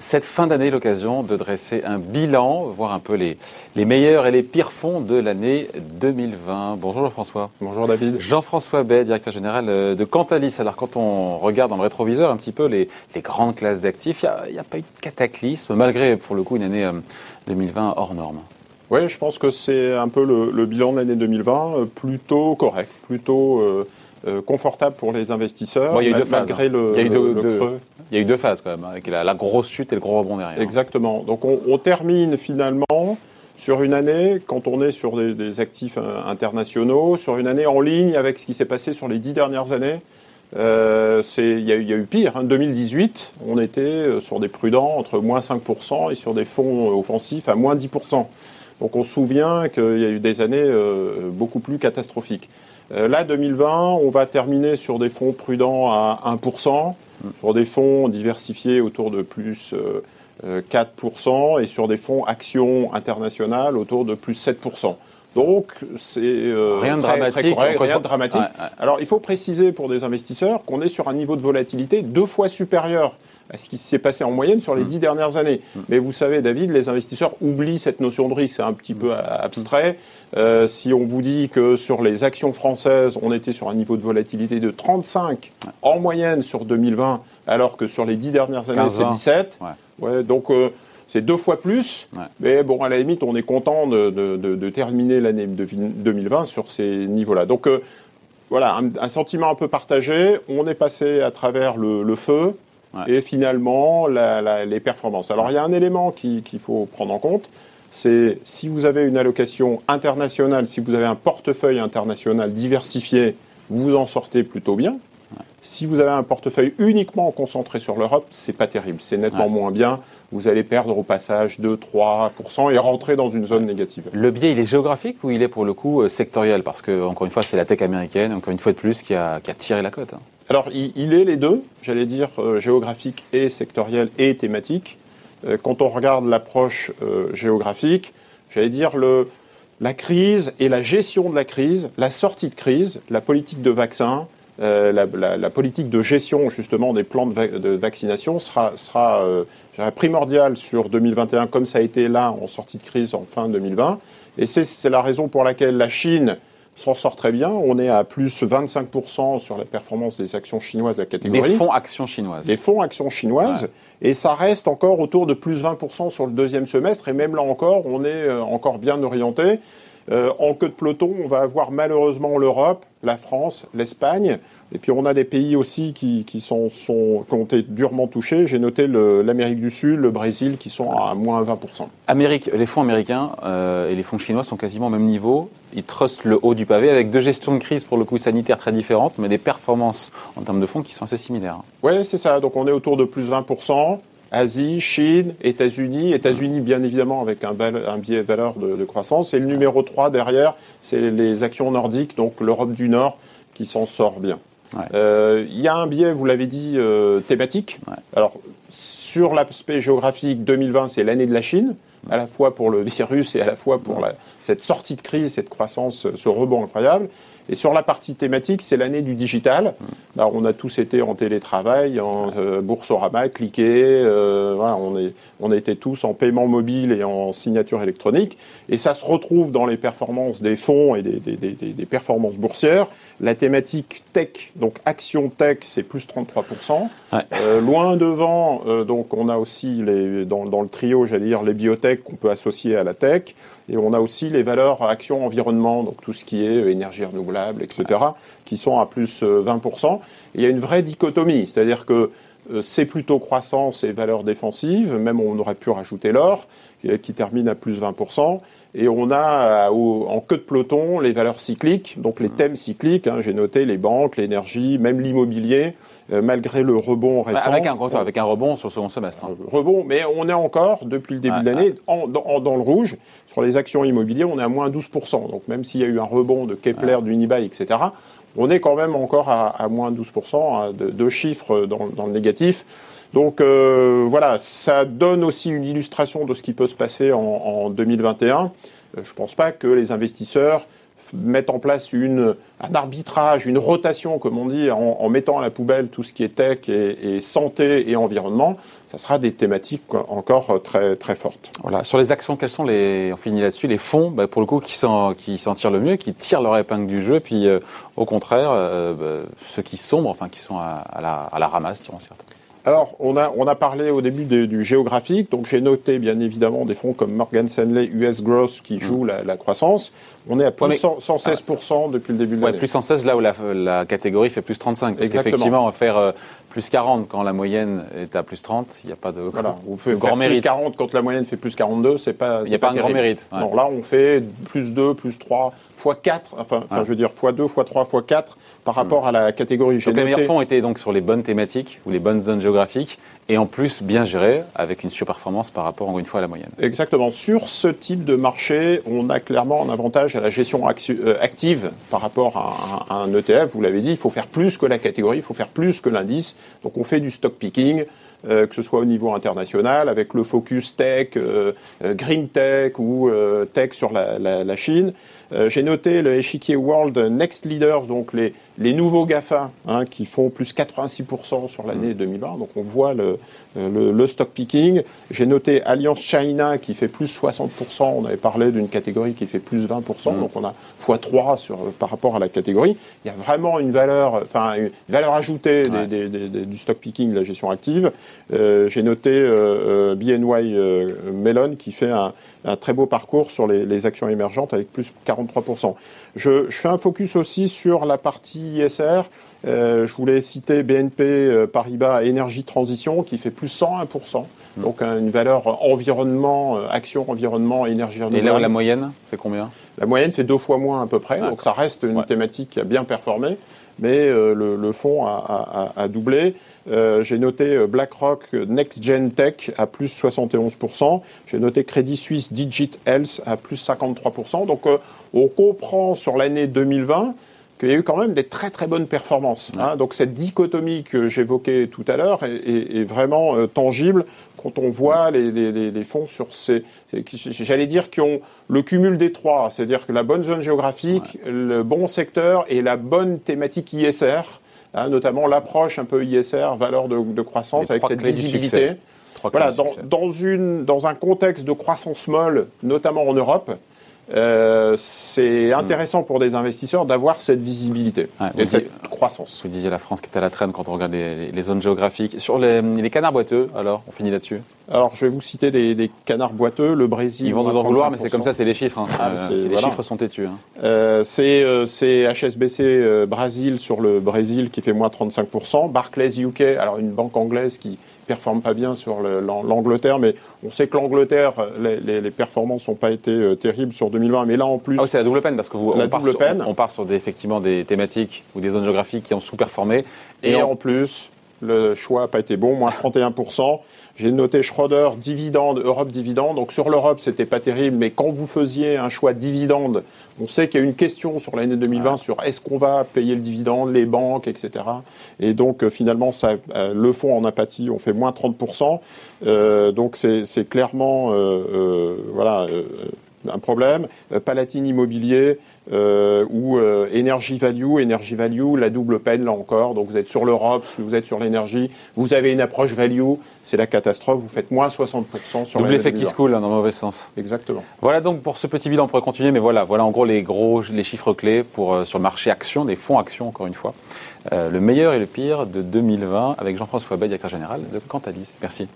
Cette fin d'année, l'occasion de dresser un bilan, voir un peu les, les meilleurs et les pires fonds de l'année 2020. Bonjour Jean-François. Bonjour David. Jean-François Bay, directeur général euh, de Cantalis. Alors quand on regarde dans le rétroviseur un petit peu les, les grandes classes d'actifs, il n'y a, pas eu de cataclysme, malgré pour le coup une année 2020 euh, hors norme. Oui, je pense que c'est un peu le, bilan de l'année 2020, euh, plutôt correct, plutôt... Euh, confortable pour les investisseurs. il y a eu deux phases. Malgré le, il, y a eu deux, il y a eu deux phases quand même, avec la, grosse chute et le gros rebond derrière. Exactement. Donc on, termine finalement sur une année, quand on est sur des, actifs euh, internationaux, sur une année en ligne avec ce qui s'est passé sur les dix dernières années. Euh, il, y a, eu pire. En hein. 2018, on était sur des prudents entre moins 5% et sur des fonds offensifs à moins 10%. Donc on se souvient qu'il y a eu des années beaucoup plus catastrophiques. Euh, là, 2020, on va terminer sur des fonds prudents à 1%, sur des fonds diversifiés autour de plus 4% euh, et sur des fonds actions internationales autour de plus 7%. Donc, c'est euh, rien, de dramatique, rien de dramatique. Alors, il faut préciser pour des investisseurs qu'on est sur un niveau de volatilité deux fois supérieur à ce qui s'est passé en moyenne sur les mm. dix dernières années. Mm. Mais vous savez, David, les investisseurs oublient cette notion de risque, c'est un petit peu mm. abstrait. Euh, si on vous dit que sur les actions françaises, on était sur un niveau de volatilité de 35 en moyenne sur 2020, alors que sur les dix dernières années, c'est 17. Ouais. donc euh, c'est deux fois plus. Mais bon, à la limite, on est content de, terminer l'année 2020 sur ces niveaux-là. Donc euh, voilà, un, sentiment un peu partagé. On est passé à travers le feu et finalement les performances. Alors il y a un élément qu'il faut prendre en compte, c'est si vous avez une allocation internationale, si vous avez un portefeuille international diversifié, vous en sortez plutôt bien. Si vous avez un portefeuille uniquement concentré sur l'Europe, c'est pas terrible, c'est nettement moins bien. Vous allez perdre au passage 2-3% et rentrer dans une zone négative. Le biais, il est géographique ou il est pour le coup euh, sectoriel? Parce que, encore une fois, c'est la tech américaine, encore une fois de plus, qui a, qui a tiré la cote. Hein. Alors, il, est les deux, j'allais dire euh, géographique et sectoriel et thématique. Euh, quand on regarde l'approche euh, géographique, j'allais dire le, la crise et la gestion de la crise, la sortie de crise, la politique de vaccin, la, politique de gestion justement des plans de, vaccination sera, sera primordiale sur 2021 comme ça a été là en sortie de crise en fin 2020. Et c'est la raison pour laquelle la Chine s'en sort très bien. On est à plus 25% sur la performance des actions chinoises de la catégorie. Des fonds actions chinoises. Des fonds actions chinoises. Et ça reste encore autour de plus 20% sur le deuxième semestre. Et même là encore, on est euh, encore bien orienté. Euh, en queue de peloton, on va avoir malheureusement l'Europe, la France, l'Espagne. Et puis on a des pays aussi qui, qui, sont, sont, qui ont été durement touchés. J'ai noté l'Amérique du Sud, le Brésil qui sont à moins 20%. Amérique, les fonds américains euh, et les fonds chinois sont quasiment au même niveau. Ils trustent le haut du pavé avec deux gestions de crise pour le coup sanitaire très différentes, mais des performances en termes de fonds qui sont assez similaires. Oui, c'est ça. Donc on est autour de plus 20%. Asie, Chine, États-Unis. États-Unis, bien évidemment, avec un, un biais valeur de, croissance. Et le numéro 3 derrière, c'est les actions nordiques, donc l'Europe du Nord, qui s'en sort bien. Euh, il y a un biais, vous l'avez dit, euh, thématique. Alors, sur l'aspect géographique, 2020, c'est l'année de la Chine, à la fois pour le virus et à la fois pour la, cette sortie de crise, cette croissance, ce rebond incroyable. Et sur la partie thématique, c'est l'année du digital. Alors, on a tous été en télétravail, en euh, boursorama, cliqué. Euh, voilà, on, est, on était tous en paiement mobile et en signature électronique. Et ça se retrouve dans les performances des fonds et des, des, des, des performances boursières. La thématique tech, donc action tech, c'est plus 33%. Euh, loin devant, euh, donc on a aussi les, dans, dans le trio, j'allais dire, les biotech qu'on peut associer à la tech. Et on a aussi les valeurs action environnement, donc tout ce qui est euh, énergie renouvelable, etc., qui sont à plus 20%. Euh, il y a une vraie dichotomie, c'est-à-dire que c'est plutôt croissance et valeurs défensives, même on aurait pu rajouter l'or, qui termine à plus 20%. Et on a en queue de peloton les valeurs cycliques, donc les thèmes cycliques. Hein, J'ai noté les banques, l'énergie, même l'immobilier, malgré le rebond récent. Avec un, avec un rebond sur ce second semestre. Hein. Rebond, mais on est encore, depuis le début de l'année, dans, le rouge. Sur les actions immobilières, on est à moins 12%. Donc même s'il y a eu un rebond de Kepler, d'Unibail, etc., on est quand même encore à, moins 12%, de deux chiffres dans, le négatif. Donc euh, voilà, ça donne aussi une illustration de ce qui peut se passer en, 2021. Euh, je ne pense pas que les investisseurs mettre en place une, un arbitrage, une rotation, comme on dit, en, mettant à la poubelle tout ce qui est tech et, santé et environnement, ça sera des thématiques encore très, très fortes. Voilà. Sur les actions, quels sont les, on là-dessus, les fonds, bah, pour le coup, qui s'en, qui tirent le mieux, qui tirent leur épingle du jeu, puis euh, au contraire, euh, bah, ceux qui sombrent, enfin, qui sont à, la, à la ramasse, diront certains. Alors, on a, on a parlé au début du géographique, donc j'ai noté bien évidemment des fonds comme Morgan Stanley US Growth qui jouent la, la croissance. On est à plus 116% depuis le début de l'année. plus 116 là où la, la, catégorie fait plus 35. Parce qu'effectivement, faire euh, plus 40 quand la moyenne est à plus 30. Il n'y a pas de, voilà, on fait grand mérite. Plus 40 quand la moyenne fait plus 42, c'est pas. Il n'y a pas, un grand mérite. Non, là, on fait plus 2, plus 3, fois 4, enfin, enfin je veux dire fois 2, fois 3, fois 4 par rapport à la catégorie. Donc les meilleurs fonds étaient donc sur les bonnes thématiques ou les bonnes zones géographiques et en plus bien gérés avec une surperformance par rapport encore une fois à la moyenne. Exactement. Sur ce type de marché, on a clairement un avantage à la gestion euh, active par rapport à un, ETF. Vous l'avez dit, il faut faire plus que la catégorie, il faut faire plus que l'indice. Donc on fait du stock picking. Euh, que ce soit au niveau international, avec le focus tech, euh, green tech ou tech sur la, la, la Chine. J'ai noté le échiquier World Next Leaders, donc les, les nouveaux GAFA hein, qui font plus 86% sur l'année 2020. Donc on voit le, le, le stock picking. J'ai noté Alliance China qui fait plus 60%. On avait parlé d'une catégorie qui fait plus 20%. Mm. Donc on a x3 sur, par rapport à la catégorie. Il y a vraiment une valeur, enfin une valeur ajoutée des, des, des, du stock picking, de la gestion active. Euh, J'ai noté euh, euh BNY euh, Mellon qui fait un, un, très beau parcours sur les, les actions émergentes avec plus 43%. Je, je, fais un focus aussi sur la partie ISR. Je voulais citer BNP Paribas Énergie Transition qui fait plus 101%. Mmh. Donc une valeur environnement, action environnement, énergie renouvelable. Et là, la moyenne fait combien? La moyenne fait deux fois moins à peu près. Donc ça reste une thématique qui a bien performé mais euh, le, le, fonds a, a, a doublé. Euh, j'ai noté euh, BlackRock Next Gen Tech à plus 71%. J'ai noté Crédit Suisse Digit Health à plus 53%. Donc on comprend sur l'année 2020 qu'il y a eu quand même des très très bonnes performances. Hein. Donc cette dichotomie que j'évoquais tout à l'heure est, est, est, vraiment euh, tangible quand on voit les, les, les fonds sur ces, j'allais dire, qui ont le cumul des trois, c'est-à-dire que la bonne zone géographique, ouais. le bon secteur et la bonne thématique ISR, hein, notamment l'approche un peu ISR, valeur de, de croissance avec cette visibilité. Voilà, dans, dans, une, dans un contexte de croissance molle, notamment en Europe, euh, c'est intéressant pour des investisseurs d'avoir cette visibilité ouais, et cette croissance. Vous disiez la France qui est à la traîne quand on regarde les, les zones géographiques. Sur les, les, canards boiteux, alors, on finit là-dessus? Alors, je vais vous citer des, des canards boiteux. Le Brésil. Ils vont nous en vouloir, mais c'est comme ça, c'est les chiffres. Hein. Ah, euh, les voilà. chiffres sont têtus. Hein. Euh, c'est HSBC euh, Brésil sur le Brésil qui fait moins 35%. Barclays UK, alors une banque anglaise qui performe pas bien sur l'Angleterre, mais on sait que l'Angleterre, les, les, les, performances n'ont pas été terribles sur 2020, mais là en plus. Ah c'est la double peine parce que vous, la on, part sur, peine. On, on, part sur des, effectivement des thématiques ou des zones géographiques qui ont sous-performé. Et, et en, en plus, le choix n'a pas été bon, moins 31%. J'ai noté Schroeder, dividende, Europe dividende. Donc sur l'Europe, c'était pas terrible, mais quand vous faisiez un choix dividende, on sait qu'il y a une question sur l'année 2020 ouais. sur est-ce qu'on va payer le dividende, les banques, etc. Et donc euh, finalement, ça, euh, le fonds en apathie, on fait moins 30%. Euh, donc c'est clairement, euh, euh, voilà un problème. Euh, Palatine Immobilier euh, ou euh, Energy Value. Energy Value, la double peine là encore. Donc vous êtes sur l'Europe, vous êtes sur l'énergie, vous avez une approche value, c'est la catastrophe. Vous faites moins 60% sur Double effet qui se coule dans le mauvais sens. Exactement. Voilà donc pour ce petit bilan, on pourrait continuer, mais voilà, voilà en gros les gros, les chiffres clés pour euh, sur le marché action, des fonds actions encore une fois. Le meilleur et le pire de 2020 avec Jean-François Bay, directeur général de Cantalis. Merci.